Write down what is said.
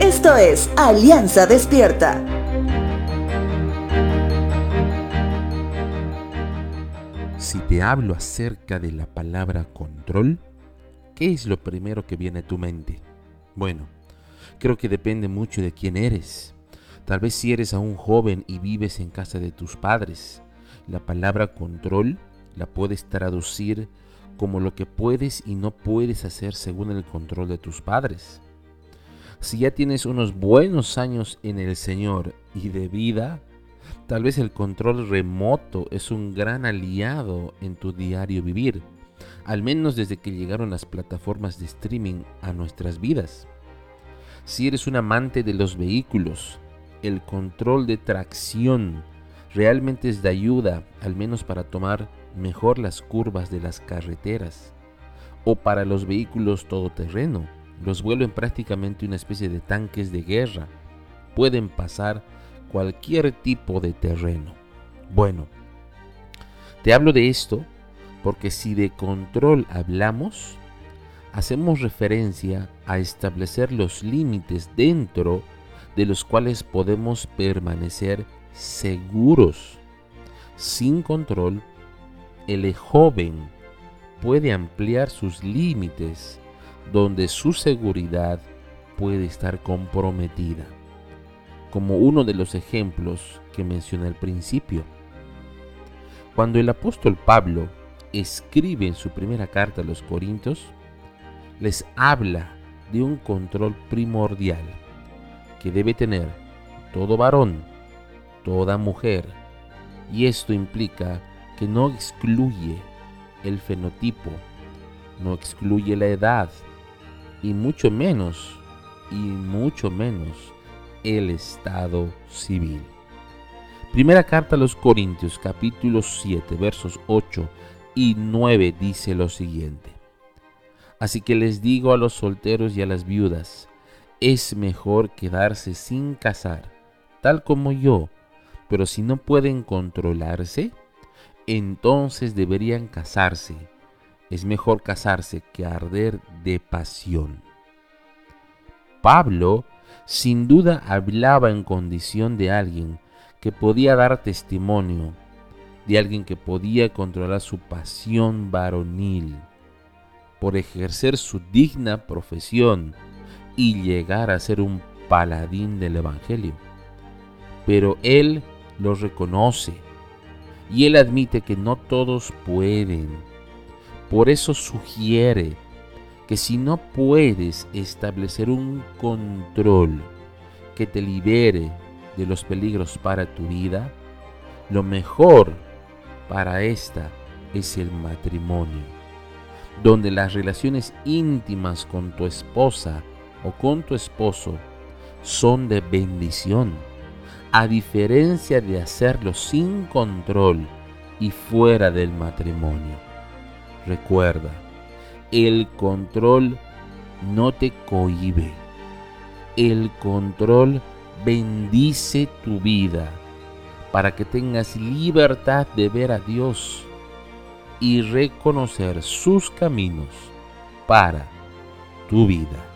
Esto es Alianza Despierta. Si te hablo acerca de la palabra control, ¿qué es lo primero que viene a tu mente? Bueno, creo que depende mucho de quién eres. Tal vez si eres aún joven y vives en casa de tus padres, la palabra control la puedes traducir como lo que puedes y no puedes hacer según el control de tus padres. Si ya tienes unos buenos años en el Señor y de vida, tal vez el control remoto es un gran aliado en tu diario vivir, al menos desde que llegaron las plataformas de streaming a nuestras vidas. Si eres un amante de los vehículos, el control de tracción realmente es de ayuda, al menos para tomar mejor las curvas de las carreteras o para los vehículos todoterreno. Los vuelven prácticamente una especie de tanques de guerra. Pueden pasar cualquier tipo de terreno. Bueno, te hablo de esto porque si de control hablamos, hacemos referencia a establecer los límites dentro de los cuales podemos permanecer seguros. Sin control, el joven puede ampliar sus límites donde su seguridad puede estar comprometida, como uno de los ejemplos que mencioné al principio. Cuando el apóstol Pablo escribe en su primera carta a los Corintios, les habla de un control primordial que debe tener todo varón, toda mujer, y esto implica que no excluye el fenotipo, no excluye la edad, y mucho menos, y mucho menos el estado civil. Primera carta a los Corintios capítulo 7 versos 8 y 9 dice lo siguiente. Así que les digo a los solteros y a las viudas, es mejor quedarse sin casar, tal como yo, pero si no pueden controlarse, entonces deberían casarse. Es mejor casarse que arder de pasión. Pablo sin duda hablaba en condición de alguien que podía dar testimonio, de alguien que podía controlar su pasión varonil por ejercer su digna profesión y llegar a ser un paladín del Evangelio. Pero él lo reconoce y él admite que no todos pueden. Por eso sugiere que si no puedes establecer un control que te libere de los peligros para tu vida, lo mejor para esta es el matrimonio donde las relaciones íntimas con tu esposa o con tu esposo son de bendición, a diferencia de hacerlo sin control y fuera del matrimonio. Recuerda, el control no te cohibe, el control bendice tu vida para que tengas libertad de ver a Dios y reconocer sus caminos para tu vida.